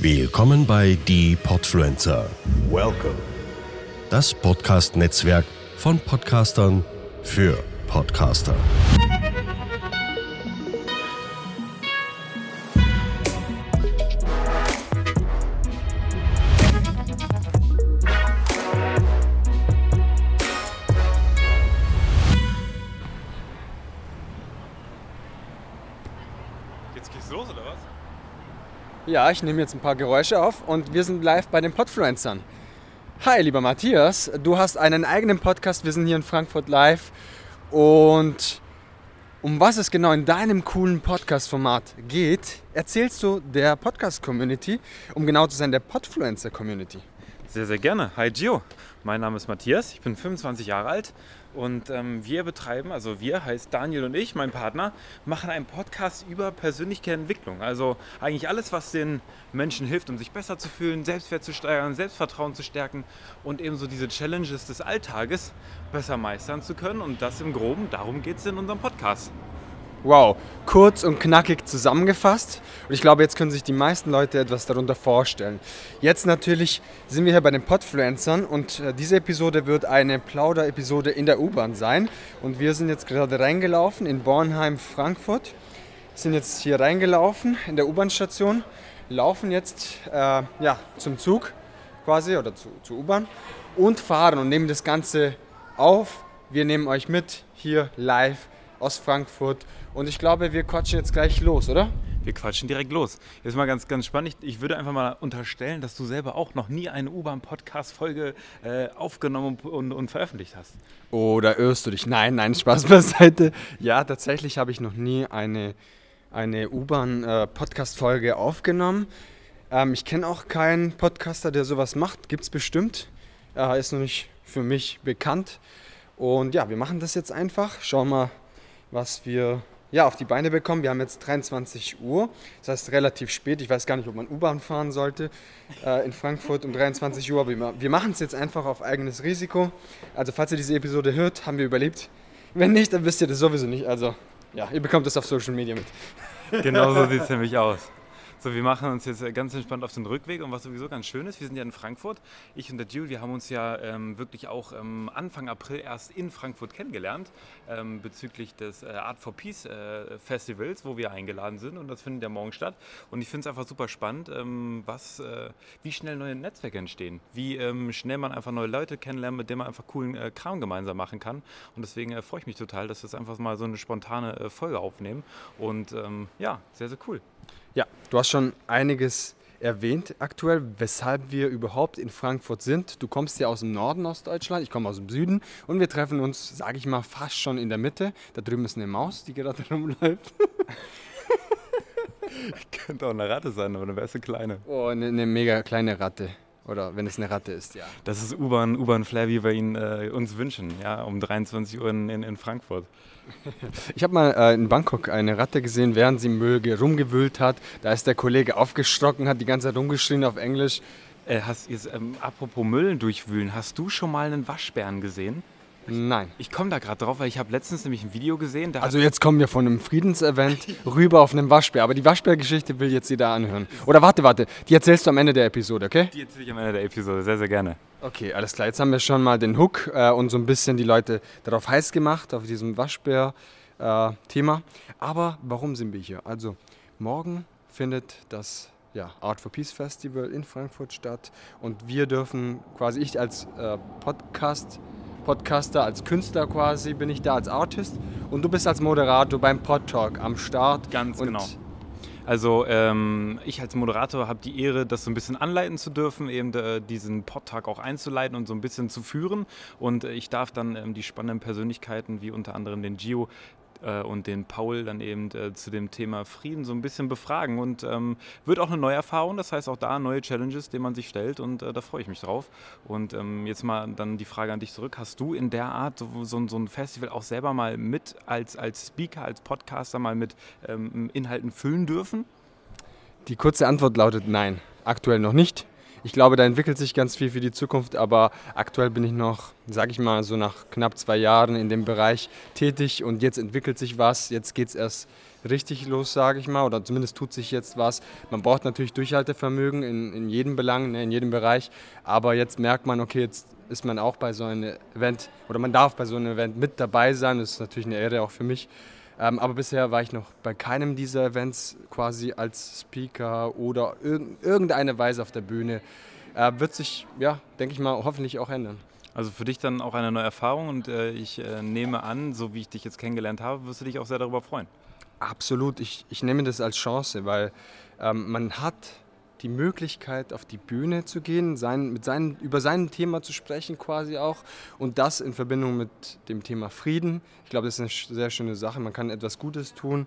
Willkommen bei Die Podfluencer, Welcome. das Podcast-Netzwerk von Podcastern für Podcaster. Jetzt geht's los, oder was? Ja, ich nehme jetzt ein paar Geräusche auf und wir sind live bei den Podfluencern. Hi, lieber Matthias, du hast einen eigenen Podcast, wir sind hier in Frankfurt live und um was es genau in deinem coolen Podcast-Format geht, erzählst du der Podcast-Community, um genau zu sein, der Podfluencer-Community. Sehr, sehr gerne. Hi Gio, mein Name ist Matthias, ich bin 25 Jahre alt und ähm, wir betreiben, also wir heißt Daniel und ich, mein Partner, machen einen Podcast über Persönlichkeitsentwicklung. Also eigentlich alles, was den Menschen hilft, um sich besser zu fühlen, Selbstwert zu steigern, Selbstvertrauen zu stärken und ebenso diese Challenges des Alltages besser meistern zu können. Und das im Groben, darum geht es in unserem Podcast. Wow, kurz und knackig zusammengefasst. Und ich glaube, jetzt können sich die meisten Leute etwas darunter vorstellen. Jetzt natürlich sind wir hier bei den Podfluencern und äh, diese Episode wird eine Plauder-Episode in der U-Bahn sein. Und wir sind jetzt gerade reingelaufen in Bornheim, Frankfurt. Sind jetzt hier reingelaufen in der U-Bahn-Station, laufen jetzt äh, ja, zum Zug quasi oder zu, zur U-Bahn und fahren und nehmen das Ganze auf. Wir nehmen euch mit hier live aus Frankfurt und ich glaube, wir quatschen jetzt gleich los, oder? Wir quatschen direkt los. Jetzt mal ganz, ganz spannend. Ich, ich würde einfach mal unterstellen, dass du selber auch noch nie eine U-Bahn-Podcast-Folge äh, aufgenommen und, und, veröffentlicht hast. Oder irrst du dich? Nein, nein, Spaß beiseite. Ja, tatsächlich habe ich noch nie eine, eine U-Bahn-Podcast-Folge aufgenommen. Ähm, ich kenne auch keinen Podcaster, der sowas macht. Gibt es bestimmt. Äh, ist noch nicht für mich bekannt. Und ja, wir machen das jetzt einfach. Schauen mal, was wir ja, auf die Beine bekommen. Wir haben jetzt 23 Uhr, das heißt relativ spät. Ich weiß gar nicht, ob man U-Bahn fahren sollte äh, in Frankfurt um 23 Uhr, aber wir, machen es jetzt einfach auf eigenes Risiko. Also falls ihr diese Episode hört, haben wir überlebt. Wenn nicht, dann wisst ihr das sowieso nicht. Also ja, ihr bekommt das auf Social Media mit. Genau so sieht es nämlich aus. So, wir machen uns jetzt ganz entspannt auf den Rückweg und was sowieso ganz schön ist, wir sind ja in Frankfurt. Ich und der Jules, wir haben uns ja ähm, wirklich auch ähm, Anfang April erst in Frankfurt kennengelernt ähm, bezüglich des äh, Art for Peace äh, Festivals, wo wir eingeladen sind und das findet ja morgen statt. Und ich finde es einfach super spannend, ähm, was, äh, wie schnell neue Netzwerke entstehen, wie ähm, schnell man einfach neue Leute kennenlernt, mit denen man einfach coolen äh, Kram gemeinsam machen kann. Und deswegen äh, freue ich mich total, dass wir jetzt einfach mal so eine spontane äh, Folge aufnehmen. Und ähm, ja, sehr, sehr cool. Ja, du hast schon einiges erwähnt aktuell, weshalb wir überhaupt in Frankfurt sind. Du kommst ja aus dem Norden Ostdeutschland, ich komme aus dem Süden und wir treffen uns, sage ich mal, fast schon in der Mitte. Da drüben ist eine Maus, die gerade rumläuft. Könnte auch eine Ratte sein, aber eine wäre kleine. Oh, eine, eine mega kleine Ratte. Oder wenn es eine Ratte ist, ja. Das ist U-Bahn, U-Bahn-Flair, wie wir ihn äh, uns wünschen, ja, um 23 Uhr in, in, Frankfurt. Ich habe mal äh, in Bangkok eine Ratte gesehen, während sie Müll ge- rumgewühlt hat. Da ist der Kollege aufgeschrocken, hat die ganze Zeit rumgeschrien auf Englisch. Äh, hast, jetzt, ähm, apropos Müll durchwühlen, hast du schon mal einen Waschbären gesehen? Nein. Ich komme da gerade drauf, weil ich habe letztens nämlich ein Video gesehen, da Also jetzt kommen wir von einem Friedensevent rüber auf einen Waschbär. Aber die Waschbärgeschichte will jetzt jeder anhören. Oder warte, warte, die erzählst du am Ende der Episode, okay? die erzähle ich am Ende der Episode, sehr, sehr gerne. Okay, alles klar. Jetzt haben wir schon mal den Hook äh, und so ein bisschen die Leute darauf heiß gemacht, auf diesem Waschbär-Thema. Aber warum sind wir hier? Also, morgen findet das ja, Art for Peace Festival in Frankfurt statt und wir dürfen quasi, ich als äh, Podcast, Podcaster, als Künstler quasi bin ich da, als Artist und du bist als Moderator beim Pod Talk am Start. Ganz genau. Also ähm, ich als Moderator habe die Ehre, das so ein bisschen anleiten zu dürfen, eben äh, diesen Podtag auch einzuleiten und so ein bisschen zu führen. Und äh, ich darf dann ähm, die spannenden Persönlichkeiten, wie unter anderem den Gio, äh, und den Paul dann eben äh, zu dem Thema Frieden so ein bisschen befragen. Und ähm, wird auch eine neue Erfahrung, das heißt auch da neue Challenges, denen man sich stellt und äh, da freue ich mich drauf. Und ähm, jetzt mal dann die Frage an dich zurück. Hast du in der Art so, so, so ein Festival auch selber mal mit als, als Speaker, als Podcaster mal mit ähm, Inhalten füllen dürfen? Die kurze Antwort lautet nein, aktuell noch nicht. Ich glaube, da entwickelt sich ganz viel für die Zukunft, aber aktuell bin ich noch, sage ich mal, so nach knapp zwei Jahren in dem Bereich tätig und jetzt entwickelt sich was. Jetzt geht es erst richtig los, sage ich mal, oder zumindest tut sich jetzt was. Man braucht natürlich Durchhaltevermögen in, in jedem Belang, ne, in jedem Bereich, aber jetzt merkt man, okay, jetzt ist man auch bei so einem Event oder man darf bei so einem Event mit dabei sein. Das ist natürlich eine Ehre auch für mich. Ähm, aber bisher war ich noch bei keinem dieser Events quasi als Speaker oder irg irgendeine Weise auf der Bühne. Äh, wird sich, ja, denke ich mal, hoffentlich auch ändern. Also für dich dann auch eine neue Erfahrung und äh, ich äh, nehme an, so wie ich dich jetzt kennengelernt habe, wirst du dich auch sehr darüber freuen. Absolut, ich, ich nehme das als Chance, weil ähm, man hat die Möglichkeit, auf die Bühne zu gehen, sein, mit seinen, über sein Thema zu sprechen quasi auch und das in Verbindung mit dem Thema Frieden. Ich glaube, das ist eine sehr schöne Sache. Man kann etwas Gutes tun,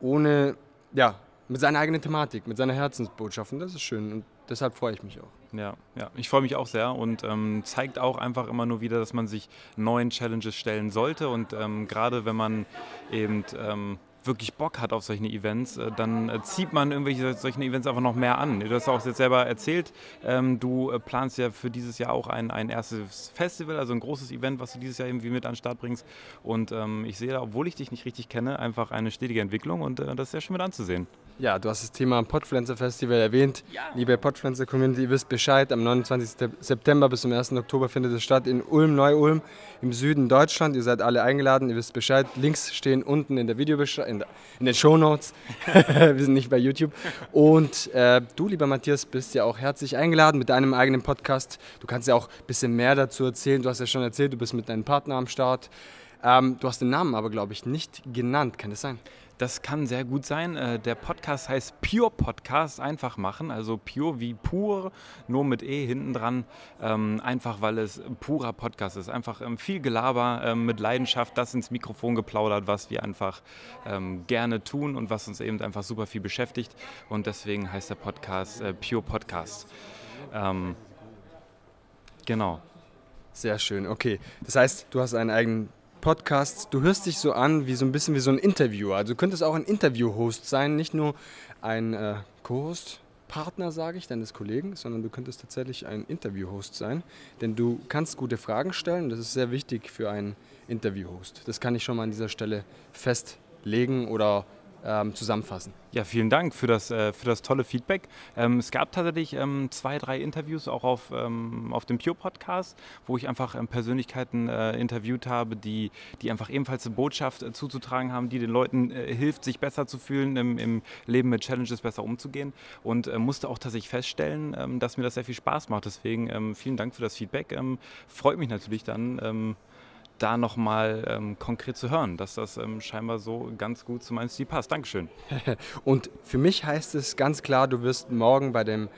ohne, ja, mit seiner eigenen Thematik, mit seiner Herzensbotschaft und das ist schön und deshalb freue ich mich auch. Ja, ja, ich freue mich auch sehr und ähm, zeigt auch einfach immer nur wieder, dass man sich neuen Challenges stellen sollte und ähm, gerade wenn man eben ähm, wirklich Bock hat auf solche Events, äh, dann äh, zieht man irgendwelche solchen Events einfach noch mehr an. Du hast auch jetzt selber erzählt, ähm, du äh, planst ja für dieses Jahr auch ein, ein erstes Festival, also ein großes Event, was du dieses Jahr irgendwie mit an den Start bringst. Und ähm, ich sehe da, obwohl ich dich nicht richtig kenne, einfach eine stetige Entwicklung und das ist ja schon mit anzusehen. Ja, du hast das Thema Podpflanzer Festival erwähnt. Ja. Liebe Podpflanzer Community, ihr wisst Bescheid. Am 29. September bis zum 1. Oktober findet es statt in Ulm, Neu-Ulm im Süden Deutschland. Ihr seid alle eingeladen, ihr wisst Bescheid. Links stehen unten in der Videobeschreibung, in, in, den Shownotes. Wir sind nicht bei YouTube. Und äh, du, lieber Matthias, bist ja auch herzlich eingeladen mit deinem eigenen Podcast. Du kannst ja auch ein bisschen mehr dazu erzählen. Du hast ja schon erzählt, du bist mit deinem Partner am Start. Ähm, du hast den Namen aber, glaube ich, nicht genannt. Kann das sein? Das kann sehr gut sein. Äh, der Podcast heißt Pure Podcast, einfach machen. Also pure wie pur, nur mit E hinten dran. Ähm, einfach weil es purer Podcast ist. Einfach ähm, viel Gelaber ähm, mit Leidenschaft, das ins Mikrofon geplaudert, was wir einfach gerne tun und was uns eben einfach super viel beschäftigt. Und deswegen heißt der Podcast äh, Pure Podcast. genau. Sehr schön, okay. Das heißt, du hast einen eigenen Podcasts, du hörst dich so an wie so ein bisschen wie so ein Interviewer. Also du könntest auch ein Interview-Host sein, nicht nur ein äh, Co-Host, Partner, sage ich, deines Kollegen, sondern du könntest tatsächlich ein Interview-Host sein, denn du kannst gute Fragen stellen. Das ist sehr wichtig für einen Interview-Host. Das kann ich schon mal an dieser Stelle festlegen oder ähm, zusammenfassen. Ja, vielen Dank für das, äh, für das tolle Feedback. Ähm, es gab tatsächlich ähm, zwei, drei Interviews auch auf, ähm, auf dem Pure Podcast, wo ich einfach ähm, Persönlichkeiten äh, interviewt habe, die, die einfach ebenfalls eine Botschaft äh, zuzutragen haben, die den Leuten äh, hilft, sich besser zu fühlen, im, im Leben mit Challenges besser umzugehen. Und äh, musste auch tatsächlich feststellen, ähm, dass mir das sehr viel Spaß macht. Deswegen vielen Dank für das Feedback. freut mich natürlich dann da nochmal ähm, konkret zu hören, dass das ähm, scheinbar so ganz gut zu meinem Stil passt. Dankeschön. Und für mich heißt es ganz klar, du wirst morgen bei dem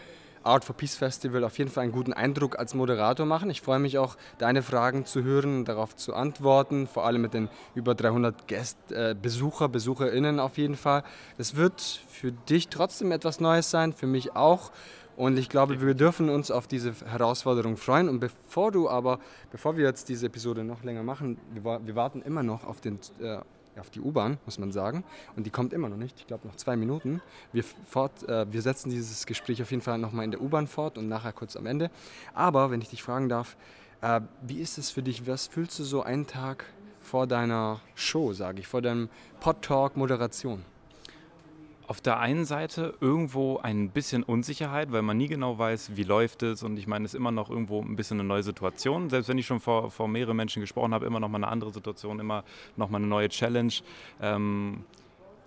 Art for Peace Festival auf jeden Fall einen guten Eindruck als Moderator machen. Ich freue mich auch, deine Fragen zu hören, darauf zu antworten, vor allem mit den über 300 Gäst, äh, Besucher, BesucherInnen auf jeden Fall. Es wird für dich trotzdem etwas Neues sein, für mich auch. Und ich glaube, wir dürfen uns auf diese Herausforderung freuen. Und bevor du aber, bevor wir jetzt diese Episode noch länger machen, wir, wir warten immer noch auf, den, äh, auf die U-Bahn, muss man sagen. Und die kommt immer noch nicht. Ich glaube, noch zwei Minuten. Wir, fort, äh, wir setzen dieses Gespräch auf jeden Fall nochmal in der U-Bahn fort und nachher kurz am Ende. Aber wenn ich dich fragen darf, äh, wie ist es für dich? Was fühlst du so einen Tag vor deiner Show, sage ich, vor deinem Pod-Talk-Moderation? Auf der einen Seite irgendwo ein bisschen Unsicherheit, weil man nie genau weiß, wie läuft es und ich meine, es ist immer noch irgendwo ein bisschen eine neue Situation. Selbst wenn ich schon vor, vor mehreren Menschen gesprochen habe, immer noch mal eine andere Situation, immer noch mal eine neue Challenge. Ähm,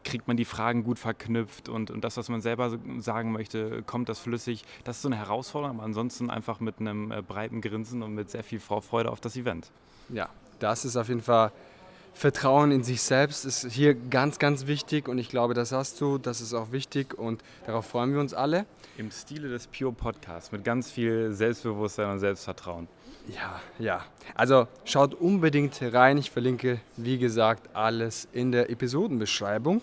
kriegt man die Fragen gut verknüpft und, und das, was man selber sagen möchte, kommt das flüssig. Das ist so eine Herausforderung, aber ansonsten einfach mit einem äh, breiten Grinsen und mit sehr viel Vorfreude auf das Event. Ja, das ist auf jeden Fall Vertrauen in sich selbst ist hier ganz, ganz wichtig und ich glaube, das hast du, das ist auch wichtig und darauf freuen wir uns alle. Im Stile des Pure Podcasts mit ganz viel Selbstbewusstsein und Selbstvertrauen. Ja, ja. Also schaut unbedingt rein. Ich verlinke, wie gesagt, alles in der Episodenbeschreibung.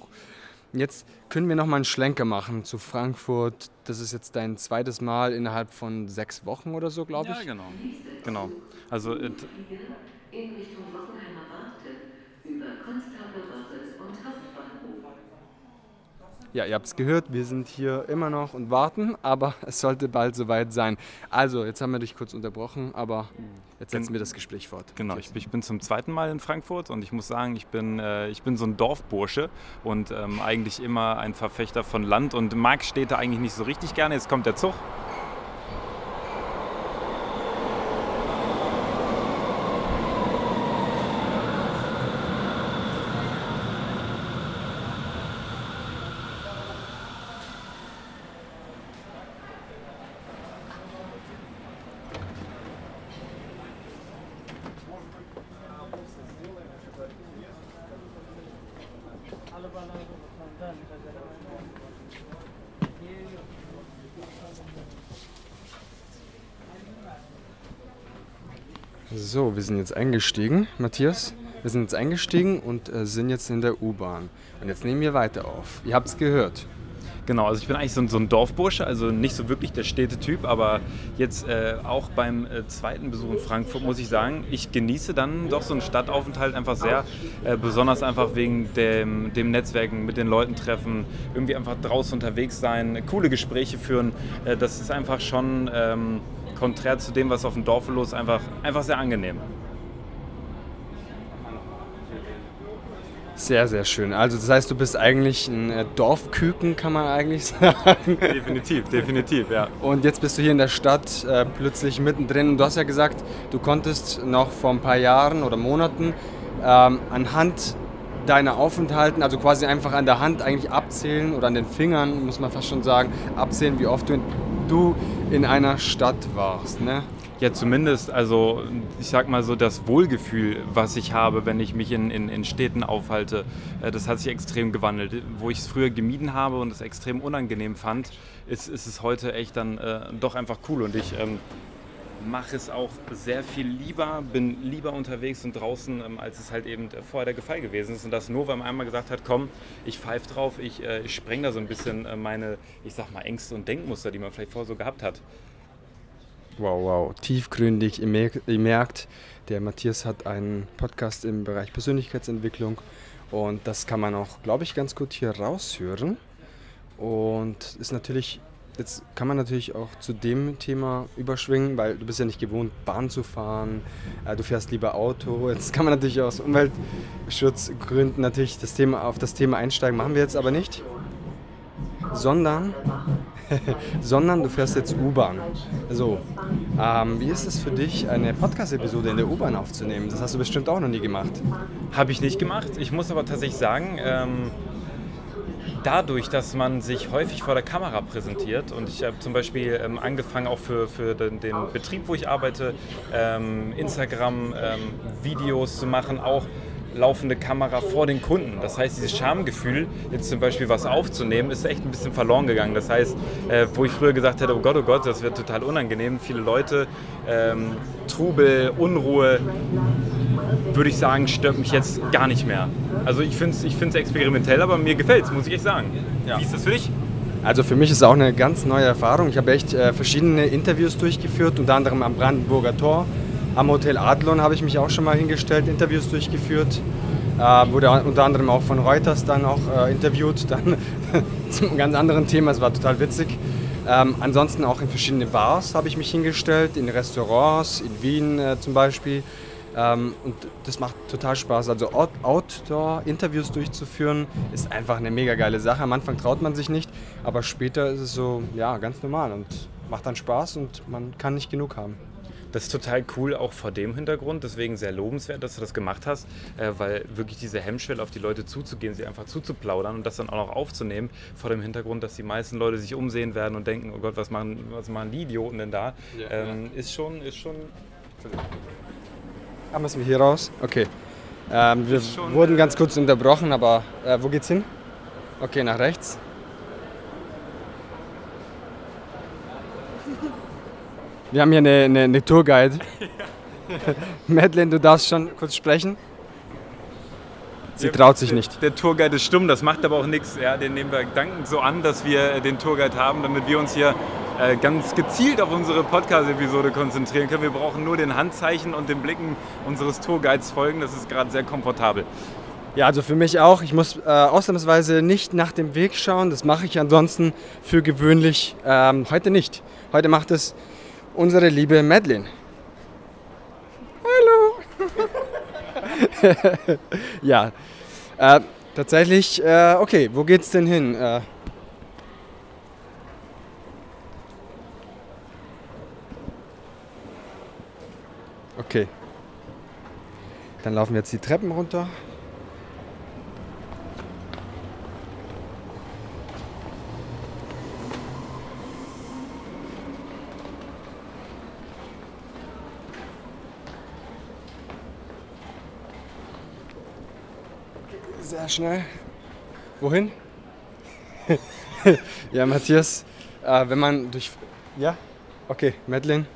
Jetzt können wir noch mal einen Schlenker machen zu Frankfurt. Das ist jetzt dein zweites Mal innerhalb von sechs Wochen oder so, glaube ich. Ja, genau. Genau. Also äh, in Richtung Bockenheimer Warte über Konstablerwache und Hauptbahnhof. Ja, ihr habt es gehört, wir sind hier immer noch und warten, aber es sollte bald soweit sein. Also, jetzt haben wir dich kurz unterbrochen, aber jetzt setzen wir das Gespräch fort. Genau, ich, ich bin zum zweiten Mal in Frankfurt und ich muss sagen, ich bin, äh, ich bin so ein Dorfbursche und ähm, eigentlich immer ein Verfechter von Land und mag Städte eigentlich nicht so richtig gerne. Jetzt kommt der Zug. So, wir sind jetzt eingestiegen, Matthias. Wir sind jetzt eingestiegen und äh, sind jetzt in der U-Bahn. Und jetzt nehmen wir weiter auf. Ihr habt es gehört. Genau, also ich bin eigentlich so ein, so ein Dorfbursche, also nicht so wirklich der Städtetyp, aber jetzt äh, auch beim äh, zweiten Besuch in Frankfurt muss ich sagen, ich genieße dann doch so einen Stadtaufenthalt einfach sehr, äh, besonders einfach wegen dem, dem Netzwerken, mit den Leuten treffen, irgendwie einfach draußen unterwegs sein, coole Gespräche führen. Äh, das ist einfach schon ähm, konträr zu dem, was auf dem Dorf los ist, einfach, einfach sehr angenehm. Sehr, sehr schön. Also das heißt, du bist eigentlich ein äh, Dorfküken, kann man eigentlich sagen. Definitiv, definitiv, ja. Und jetzt bist du hier in der Stadt äh, plötzlich mittendrin. Und du hast ja gesagt, du konntest noch vor ein paar Jahren oder Monaten ähm, anhand deiner Aufenthalten, also quasi einfach an der Hand eigentlich abzählen oder an den Fingern, muss man fast schon sagen, abzählen, wie oft du in, du in einer Stadt warst. Ne? Ja, zumindest, also ich sag mal so, das Wohlgefühl, was ich habe, wenn ich mich in, in, in Städten aufhalte, äh, das hat sich extrem gewandelt. Wo ich es früher gemieden habe und es extrem unangenehm fand, ist, ist es heute echt dann äh, doch einfach cool. Und ich ähm, mache es auch sehr viel lieber, bin lieber unterwegs und draußen, ähm, als es halt eben vorher der Fall gewesen ist. Und das nur, weil man einmal gesagt hat, komm, ich pfeife drauf, ich, äh, ich spreng da so ein bisschen äh, meine, ich sag mal, Ängste und Denkmuster, die man vielleicht vorher so gehabt hat. Wow, wow, tiefgründig. Ihr ihr merkt, der Matthias hat einen Podcast im Bereich Persönlichkeitsentwicklung und das kann man auch, glaube ich, ganz gut hier raushören. Und ist natürlich, jetzt kann man natürlich auch zu dem Thema überschwingen, weil du bist ja nicht gewohnt, Bahn zu fahren, äh, du fährst lieber Auto. Jetzt kann man natürlich aus Umweltschutzgründen natürlich das Thema, auf das Thema einsteigen, machen wir jetzt aber nicht. Sondern sondern du fährst jetzt U-Bahn. So, ähm, wie ist es für dich, eine Podcast-Episode in der U-Bahn aufzunehmen? Das hast du bestimmt auch noch nie gemacht. Habe ich nicht gemacht. Ich muss aber tatsächlich sagen, ähm, dadurch, dass man sich häufig vor der Kamera präsentiert und ich habe zum Beispiel ähm, angefangen auch für, für den, den, Betrieb, wo ich arbeite, ähm, Instagram-Videos ähm, zu machen, auch laufende Kamera vor den Kunden. Das heißt, dieses Schamgefühl, jetzt zum Beispiel was aufzunehmen, ist echt ein bisschen verloren gegangen. Das heißt, äh, wo ich früher gesagt hätte, oh Gott, oh Gott, das wird total unangenehm, viele Leute, ähm, Trubel, Unruhe, würde ich sagen, stört mich jetzt gar nicht mehr. Also ich finde es ich experimentell, aber mir gefällt es, muss ich echt sagen. Ja. Wie ist das für dich? Also für mich ist es auch eine ganz neue Erfahrung. Ich habe echt äh, verschiedene Interviews durchgeführt, unter anderem am Brandenburger Tor am Hotel Adlon habe ich mich auch schon mal hingestellt, Interviews durchgeführt. Äh, wurde unter anderem auch von Reuters dann auch äh, interviewt, dann zum ganz anderen Thema, es war total witzig. Ähm, ansonsten auch in verschiedene Bars habe ich mich hingestellt, in Restaurants, in Wien äh, zum Beispiel. Ähm, und das macht total Spaß. Also Outdoor-Interviews durchzuführen, ist einfach eine mega geile Sache. Am Anfang traut man sich nicht, aber später ist es so, ja, ganz normal und macht dann Spaß und man kann nicht genug haben. Das ist total cool, auch vor dem Hintergrund. Deswegen sehr lobenswert, dass du das gemacht hast, äh, weil wirklich diese Hemmschwelle auf die Leute zuzugehen, sie einfach zuzuplaudern und das dann auch noch aufzunehmen, vor dem Hintergrund, dass die meisten Leute sich umsehen werden und denken, oh Gott, was machen, was machen die Idioten denn da, ja, ähm, ja. ist schon, ist schon. Ah, müssen wir hier raus? Okay. Ähm, wir schon, wurden äh, ganz kurz unterbrochen, aber äh, wo geht's hin? Okay, nach rechts. Wir haben hier eine, eine, eine Tourguide. Madeline, du darfst schon kurz sprechen. Sie traut sich nicht. Der Tourguide ist stumm, das macht aber auch nichts. Ja, den nehmen wir dankend so an, dass wir den Tourguide haben, damit wir uns hier äh, ganz gezielt auf unsere Podcast-Episode konzentrieren können. Wir brauchen nur den Handzeichen und den Blicken unseres Tourguides folgen. Das ist gerade sehr komfortabel. Ja, also für mich auch. Ich muss äh, ausnahmsweise nicht nach dem Weg schauen. Das mache ich ansonsten für gewöhnlich ähm, heute nicht. Heute macht es unsere liebe Madeline. ja, äh, tatsächlich. Äh, okay, wo geht's denn hin? Äh, okay. Dann laufen wir jetzt die Treppen runter. Schnell. Wohin? ja, Matthias, äh, wenn man durch. Ja? Okay, Madeline.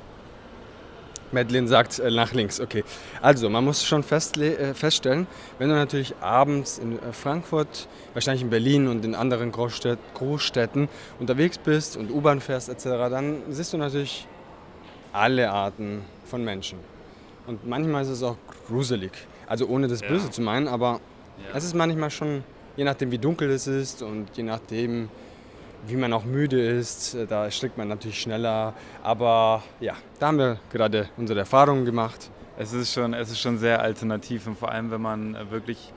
Madeline sagt äh, nach links, okay. Also, man muss schon äh, feststellen, wenn du natürlich abends in äh, Frankfurt, wahrscheinlich in Berlin und in anderen Großstädt Großstädten unterwegs bist und U-Bahn fährst etc., dann siehst du natürlich alle Arten von Menschen. Und manchmal ist es auch gruselig. Also ohne das Böse zu meinen, aber es ist manchmal schon, je nachdem wie dunkel es ist und je nachdem wie man auch müde ist, äh, da schlägt man natürlich schneller. Aber ja, da haben wir gerade unsere Erfahrungen gemacht. Es ist schon, es ist schon sehr alternativ und vor allem, wenn man äh, wirklich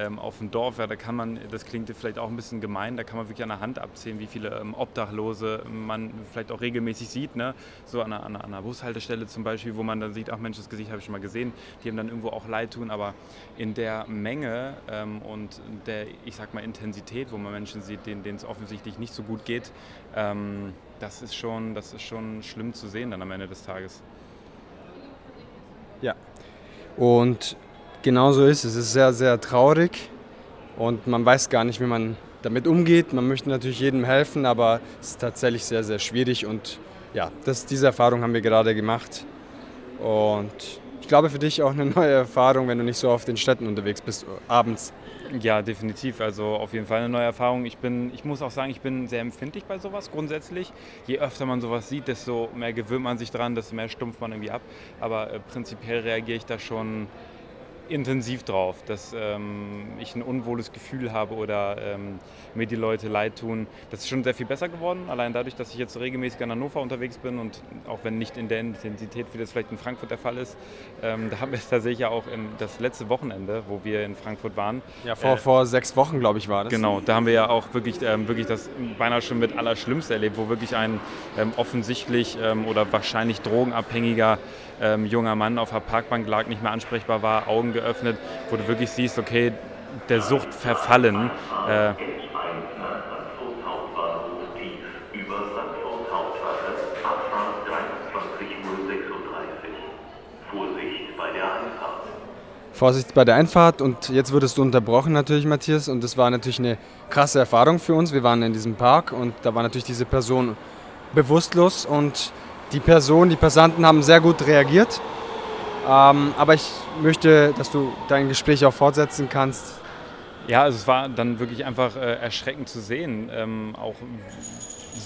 ähm, auf dem Dorf, ja, da kann man, das klingt vielleicht auch ein bisschen gemein, da kann man wirklich an der Hand abzählen, wie viele ähm, Obdachlose man vielleicht auch regelmäßig sieht, ne? so an einer, an, einer, Bushaltestelle zum Beispiel, wo man dann sieht, ach Mensch, das Gesicht habe ich schon mal gesehen, die haben dann irgendwo auch leid tun, aber in der Menge ähm, und der, ich sag mal, Intensität, wo man Menschen sieht, denen denen es offensichtlich nicht so gut geht, ähm, das, ist schon, das ist schon schlimm zu sehen dann am Ende des Tages. Ja. Und genau so ist es. Es ist sehr, sehr traurig und man weiß gar nicht, wie man damit umgeht. Man möchte natürlich jedem helfen, aber es ist tatsächlich sehr, sehr schwierig und ja, das, diese Erfahrung haben wir gerade gemacht. Und ich glaube für dich auch eine neue Erfahrung, wenn du nicht so auf den Städten unterwegs bist, abends. Ja, definitiv. Also auf jeden Fall eine neue Erfahrung. Ich, bin, ich muss auch sagen, ich bin sehr empfindlich bei sowas grundsätzlich. Je öfter man sowas sieht, desto mehr gewöhnt man sich dran, desto mehr stumpft man irgendwie ab. Aber äh, prinzipiell reagiere ich da schon intensiv drauf, dass ähm, ich ein unwohles Gefühl habe oder ähm, mir die Leute leid tun. Das ist schon sehr viel besser geworden, allein dadurch, dass ich jetzt regelmäßig an Hannover unterwegs bin und auch wenn nicht in der Intensität, wie das vielleicht in Frankfurt der Fall ist, ähm, da haben wir es tatsächlich ja auch im, das letzte Wochenende, wo wir in Frankfurt waren. Ja, vor, äh, vor sechs Wochen, glaube ich, war das. Genau, da haben wir ja auch wirklich, ähm, wirklich das beinahe schon mit Allerschlimmste erlebt, wo wirklich ein ähm, offensichtlich ähm, oder wahrscheinlich drogenabhängiger junger Mann auf der Parkbank lag, nicht mehr ansprechbar war, Augen geöffnet, wo du wirklich siehst, okay, der Sucht verfallen. Äh, über Sandford Hauptwache, Abfahrt 23.36 Uhr. Vorsicht bei der Einfahrt. Und jetzt wurdest du unterbrochen natürlich, Matthias. Und das war natürlich eine krasse Erfahrung für uns. Wir waren in diesem Park und da war natürlich diese Person bewusstlos und die Person, die Passanten haben sehr gut reagiert. Ähm, aber ich möchte, dass du dein Gespräch auch fortsetzen kannst. Ja, also es war dann wirklich einfach äh, erschreckend zu sehen, ähm, auch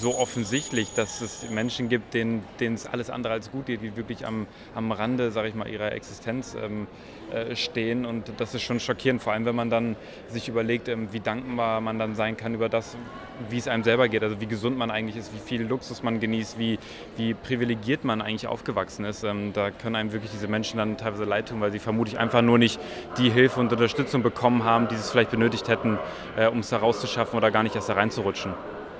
so offensichtlich, dass es Menschen gibt, denen, denen es alles andere als gut geht, die wirklich am, am Rande, sage ich mal, ihrer Existenz ähm, äh, stehen. Und das ist schon schockierend, vor allem wenn man dann sich überlegt, ähm, wie dankbar man dann sein kann über das, wie es einem selber geht, also wie gesund man eigentlich ist, wie viel Luxus man genießt, wie, wie privilegiert man eigentlich aufgewachsen ist. Ähm, da können einem wirklich diese Menschen dann teilweise leid tun, weil sie vermutlich einfach nur nicht die Hilfe und Unterstützung bekommen haben, die sie vielleicht benötigt hätten, äh, um es da rauszuschaffen oder gar nicht erst da reinzurutschen.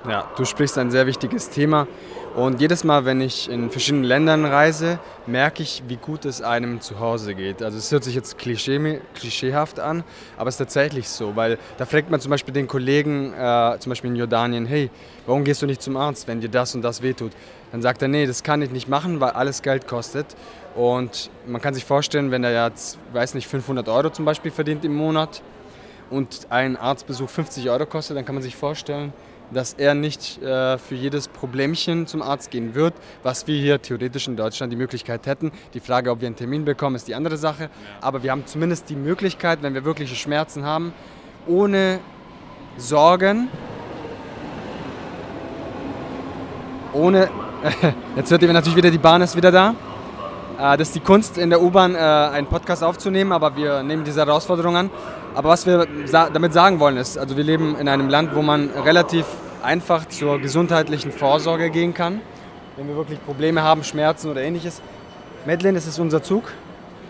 Ja, du sprichst ein sehr wichtiges Thema. Und jedes Mal, wenn ich in verschiedenen Ländern reise, merke ich, wie gut es einem zu Hause geht. Also es hört sich jetzt klischee, klischeehaft an, aber es ist tatsächlich so, weil da fragt man zum Beispiel den Kollegen, äh, zum Beispiel in Jordanien, hey, warum gehst du nicht zum Arzt, wenn dir das und das wehtut? Dann sagt er, nee, das kann ich nicht machen, weil alles Geld kostet. Und man kann sich vorstellen, wenn er jetzt, weiß nicht, 500 Euro zum Beispiel verdient im Monat und ein Arztbesuch 50 Euro kostet, dann kann man sich vorstellen, dass er nicht äh, für jedes Problemchen zum Arzt gehen wird, was wir hier theoretisch in Deutschland die Möglichkeit hätten. Die Frage, ob wir einen Termin bekommen, ist die andere Sache. Ja. Aber wir haben zumindest die Möglichkeit, wenn wir wirkliche Schmerzen haben, ohne Sorgen, ohne, jetzt hört ihr natürlich wieder, die Bahn ist wieder da. Äh, das ist die Kunst in der U-Bahn, äh, einen Podcast aufzunehmen, aber wir nehmen diese Herausforderung an. Aber was wir damit sagen wollen ist, also wir leben in einem Land, wo man relativ einfach zur gesundheitlichen Vorsorge gehen kann, wenn wir wirklich Probleme haben, Schmerzen oder ähnliches. Medlin, ist es unser Zug?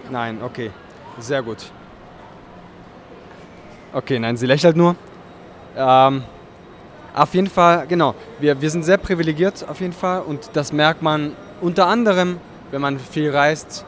Nein, okay, sehr gut. Okay, nein, sie lächelt nur. Ähm, auf jeden Fall, genau, wir, wir sind sehr privilegiert auf jeden Fall und das merkt man unter anderem, wenn man viel reist,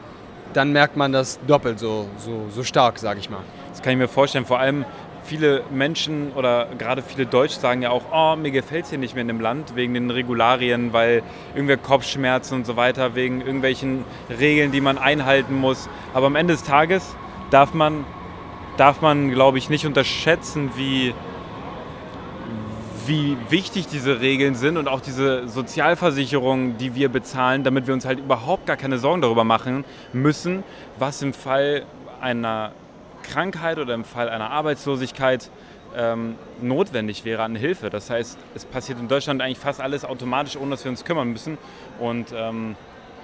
dann merkt man das doppelt so, so, so stark, sage ich mal. Das kann ich mir vorstellen. Vor allem viele Menschen oder gerade viele Deutsche sagen ja auch, oh, mir gefällt es hier nicht mehr in dem Land wegen den Regularien, weil irgendwie Kopfschmerzen und so weiter, wegen irgendwelchen Regeln, die man einhalten muss. Aber am Ende des Tages darf man, darf man glaube ich, nicht unterschätzen, wie, wie wichtig diese Regeln sind und auch diese Sozialversicherung, die wir bezahlen, damit wir uns halt überhaupt gar keine Sorgen darüber machen müssen, was im Fall einer Krankheit oder im Fall einer Arbeitslosigkeit ähm, notwendig wäre an Hilfe. Das heißt, es passiert in Deutschland eigentlich fast alles automatisch, ohne dass wir uns kümmern müssen. Und ähm,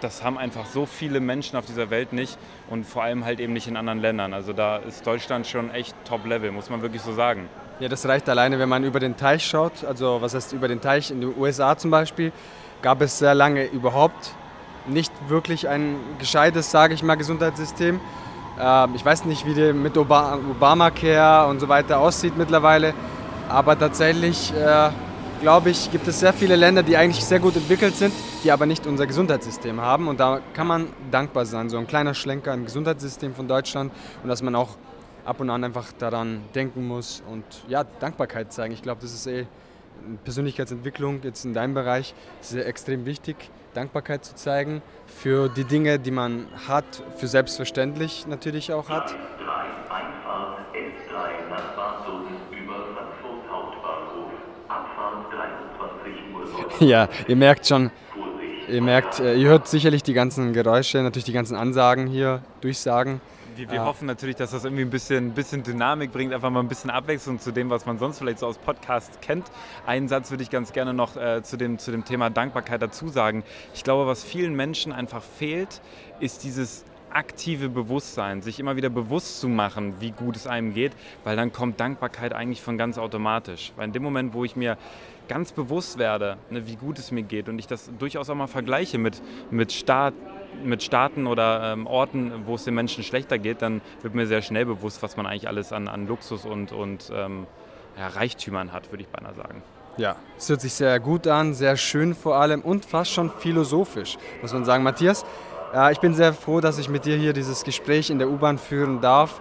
das haben einfach so viele Menschen auf dieser Welt nicht und vor allem halt eben nicht in anderen Ländern. Also da ist Deutschland schon echt Top-Level, muss man wirklich so sagen. Ja, das reicht alleine, wenn man über den Teich schaut. Also was heißt über den Teich? In den USA zum Beispiel gab es sehr lange überhaupt nicht wirklich ein gescheites, sage ich mal, Gesundheitssystem. Ähm, ich weiß nicht, wie die mit Obamacare und so weiter aussieht mittlerweile, aber tatsächlich äh, glaube ich, gibt es sehr viele Länder, die eigentlich sehr gut entwickelt sind, die aber nicht unser Gesundheitssystem haben. Und da kann man dankbar sein. So ein kleiner Schlenker im Gesundheitssystem von Deutschland und dass man auch ab und an einfach daran denken muss und ja, Dankbarkeit zeigen. Ich glaube, das ist eh Persönlichkeitsentwicklung jetzt in deinem Bereich sehr extrem wichtig. Dankbarkeit zu zeigen für die Dinge, die man hat, für selbstverständlich natürlich auch hat. Einfahrt S3 nach Bahnhofen über Frankfurt Hauptbahnhof. Abfahrt 23 Uhr. Ja, ihr merkt schon, ihr merkt, äh, ihr hört sicherlich die ganzen Geräusche, natürlich die ganzen Ansagen hier, Durchsagen wir, wir ja. hoffen natürlich, dass das irgendwie ein bisschen, bisschen Dynamik bringt, einfach mal ein bisschen Abwechslung zu dem, was man sonst vielleicht so aus Podcasts kennt. Einen Satz würde ich ganz gerne noch äh, zu, dem, zu dem Thema Dankbarkeit dazu sagen. Ich glaube, was vielen Menschen einfach fehlt, ist dieses aktive Bewusstsein, sich immer wieder bewusst zu machen, wie gut es einem geht, weil dann kommt Dankbarkeit eigentlich von ganz automatisch. Weil in dem Moment, wo ich mir ganz bewusst werde, ne, wie gut es mir geht und ich das durchaus auch mal vergleiche mit, mit, Staat, mit Staaten oder ähm, Orten, wo es den Menschen schlechter geht, dann wird mir sehr schnell bewusst, was man eigentlich alles an, an Luxus und, und ähm, ja, Reichtümern hat, würde ich beinahe sagen. Ja, es hört sich sehr gut an, sehr schön vor allem und fast schon philosophisch, muss man sagen. Matthias, äh, ich bin sehr froh, dass ich mit dir hier dieses Gespräch in der U-Bahn führen darf.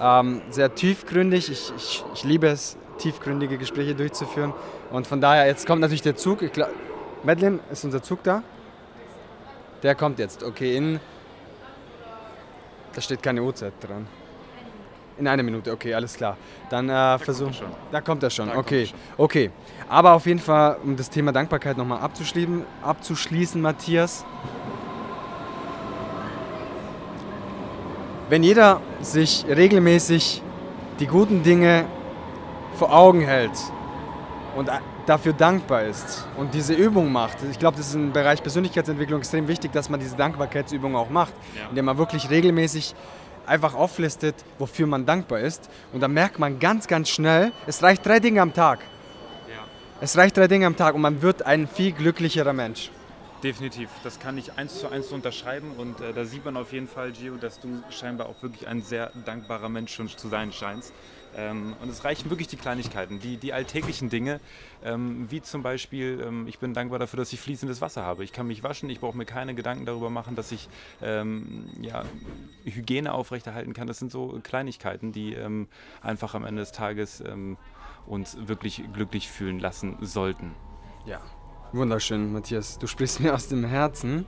Ähm, sehr tiefgründig, ich, ich, ich liebe es, tiefgründige Gespräche durchzuführen. Und von daher, jetzt kommt natürlich der Zug. Glaub, Madeline, ist unser Zug da? Der kommt jetzt. Okay, in. Da steht keine Uhrzeit dran. In einer Minute, okay, alles klar. Dann äh, versuchen. Da kommt er schon. okay, okay. Aber auf jeden Fall, um das Thema Dankbarkeit nochmal abzuschließen, abzuschließen, Matthias. Wenn jeder sich regelmäßig die guten Dinge vor Augen hält und dafür dankbar ist und diese Übung macht. Ich glaube, das ist im Bereich Persönlichkeitsentwicklung extrem wichtig, dass man diese Dankbarkeitsübung auch macht, ja. indem man wirklich regelmäßig einfach auflistet, wofür man dankbar ist. Und dann merkt man ganz, ganz schnell, es reicht drei Dinge am Tag. Ja. Es reicht drei Dinge am Tag und man wird ein viel glücklicherer Mensch. Definitiv, das kann ich eins zu eins unterschreiben und äh, da sieht man auf jeden Fall, Gio, dass du scheinbar auch wirklich ein sehr dankbarer Mensch schon zu sein scheinst. Ähm, und es reichen wirklich die Kleinigkeiten, die, die alltäglichen Dinge, ähm, wie zum Beispiel, ähm, ich bin dankbar dafür, dass ich fließendes Wasser habe. Ich kann mich waschen, ich brauche mir keine Gedanken darüber machen, dass ich ähm, ja, Hygiene aufrechterhalten kann. Das sind so Kleinigkeiten, die ähm, einfach am Ende des Tages ähm, uns wirklich glücklich fühlen lassen sollten. Ja, Wunderschön, Matthias. Du sprichst mir aus dem Herzen.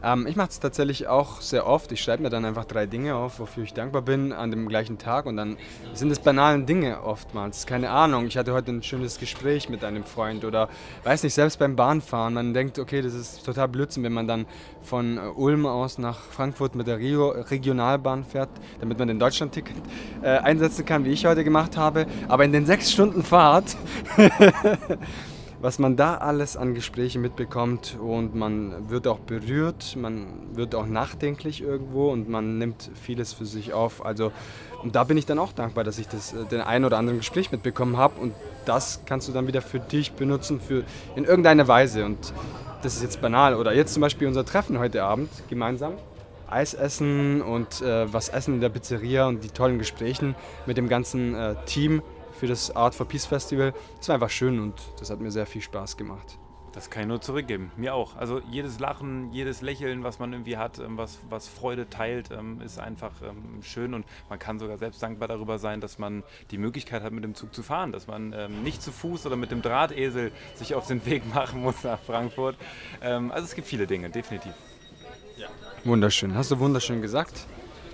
Ähm, ich mache es tatsächlich auch sehr oft. Ich schreibe mir dann einfach drei Dinge auf, wofür ich dankbar bin an dem gleichen Tag. Und dann sind es banalen Dinge oftmals. Keine Ahnung, ich hatte heute ein schönes Gespräch mit einem Freund oder weiß nicht, selbst beim Bahnfahren. Man denkt, okay, das ist total Blödsinn, wenn man dann von Ulm aus nach Frankfurt mit der Rio Regionalbahn fährt, damit man den Deutschlandticket äh, einsetzen kann, wie ich heute gemacht habe. Aber in den sechs Stunden Fahrt was man da alles an Gesprächen mitbekommt und man wird auch berührt, man wird auch nachdenklich irgendwo und man nimmt vieles für sich auf. Also und da bin ich dann auch dankbar, dass ich das äh, den ein oder anderen Gespräch mitbekommen habe und das kannst du dann wieder für dich benutzen für in irgendeiner Weise und das ist jetzt banal oder jetzt zum Beispiel unser Treffen heute Abend gemeinsam. Eis essen und äh, was essen in der Pizzeria und die tollen Gespräche mit dem ganzen äh, Team für das Art for Peace Festival. Das war einfach schön und das hat mir sehr viel Spaß gemacht. Das kann ich nur zurückgeben. Mir auch. Also jedes Lachen, jedes Lächeln, was man irgendwie hat, ähm, was, was Freude teilt, ähm, ist einfach ähm, schön und man kann sogar selbst dankbar darüber sein, dass man die Möglichkeit hat, mit dem Zug zu fahren, dass man nicht zu Fuß oder mit dem Drahtesel sich auf den Weg machen muss nach Frankfurt. Also es gibt viele Dinge, definitiv. Ja. Wunderschön. Hast du wunderschön gesagt.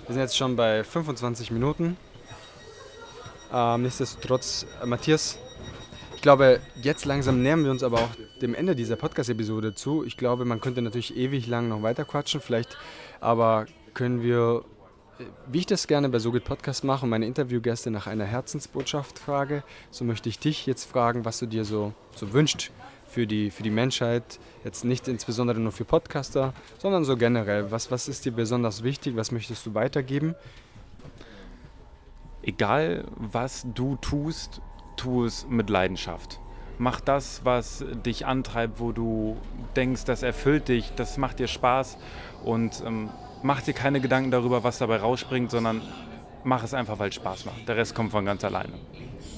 Wir sind jetzt schon bei 25 Minuten. Ähm, nichtsdestotrotz, äh, Matthias, ich glaube, jetzt langsam nähern wir uns aber auch dem Ende dieser Podcast-Episode zu. Ich glaube, man könnte natürlich ewig lang noch weiter quatschen, vielleicht aber können wir, äh, wie ich das gerne bei SoGit Podcast mache, meine Interviewgäste nach einer Herzensbotschaft frage, so möchte ich dich jetzt fragen, was du dir so, so wünscht für die, für die Menschheit, jetzt nicht insbesondere nur für Podcaster, sondern so generell. Was, was ist dir besonders wichtig, was möchtest du weitergeben? Egal was du tust, tu es mit Leidenschaft. Mach das, was dich antreibt, wo du denkst, das erfüllt dich, das macht dir Spaß und ähm, mach dir keine Gedanken darüber, was dabei rausspringt, sondern mach es einfach, weil es Spaß macht. Der Rest kommt von ganz alleine.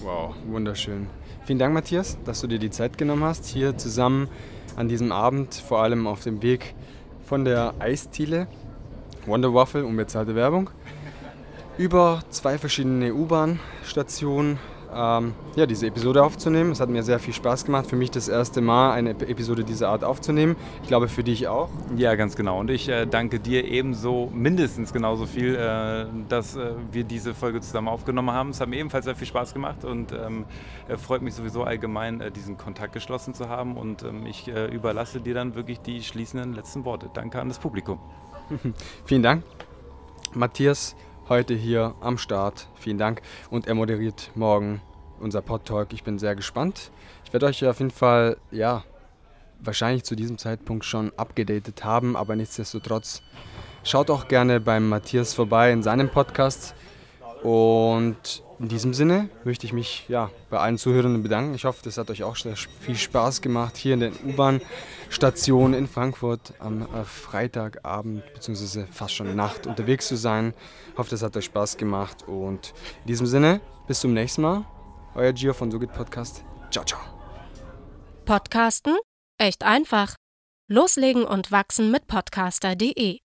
Wow, wunderschön. Vielen Dank, Matthias, dass du dir die Zeit genommen hast, hier zusammen an diesem Abend, vor allem auf dem Weg von der Eisdiele Wonder Waffle, unbezahlte Werbung, über zwei verschiedene U-Bahn-Stationen ähm, ja, diese Episode aufzunehmen. Es hat mir sehr viel Spaß gemacht. Für mich das erste Mal eine Episode dieser Art aufzunehmen. Ich glaube für dich auch. Ja, ganz genau. Und ich äh, danke dir ebenso mindestens genauso viel, äh, dass äh, wir diese Folge zusammen aufgenommen haben. Es hat mir ebenfalls sehr viel Spaß gemacht und ähm, freut mich sowieso allgemein, äh, diesen Kontakt geschlossen zu haben. Und ähm, ich äh, überlasse dir dann wirklich die schließenden letzten Worte. Danke an das Publikum. Vielen Dank. Matthias, heute hier am Start. Vielen Dank. Und er moderiert morgen unser Pod-Talk. Ich bin sehr gespannt. Ich werde euch auf jeden Fall, ja, wahrscheinlich zu diesem Zeitpunkt schon abgedatet haben, aber nichtsdestotrotz schaut auch gerne beim Matthias vorbei in seinem Podcast. Und in diesem Sinne möchte ich mich ja, bei allen Zuhörenden bedanken. Ich hoffe, das hat euch auch viel Spaß gemacht, hier in der U-Bahn-Station in Frankfurt am äh, Freitagabend bzw. fast schon Nacht unterwegs zu sein. Ich hoffe, das hat euch Spaß gemacht und in diesem Sinne, bis zum nächsten Mal. Euer Gio von Sogit Podcast. Ciao, ciao. Podcasten? Echt einfach. Loslegen und wachsen mit podcaster.de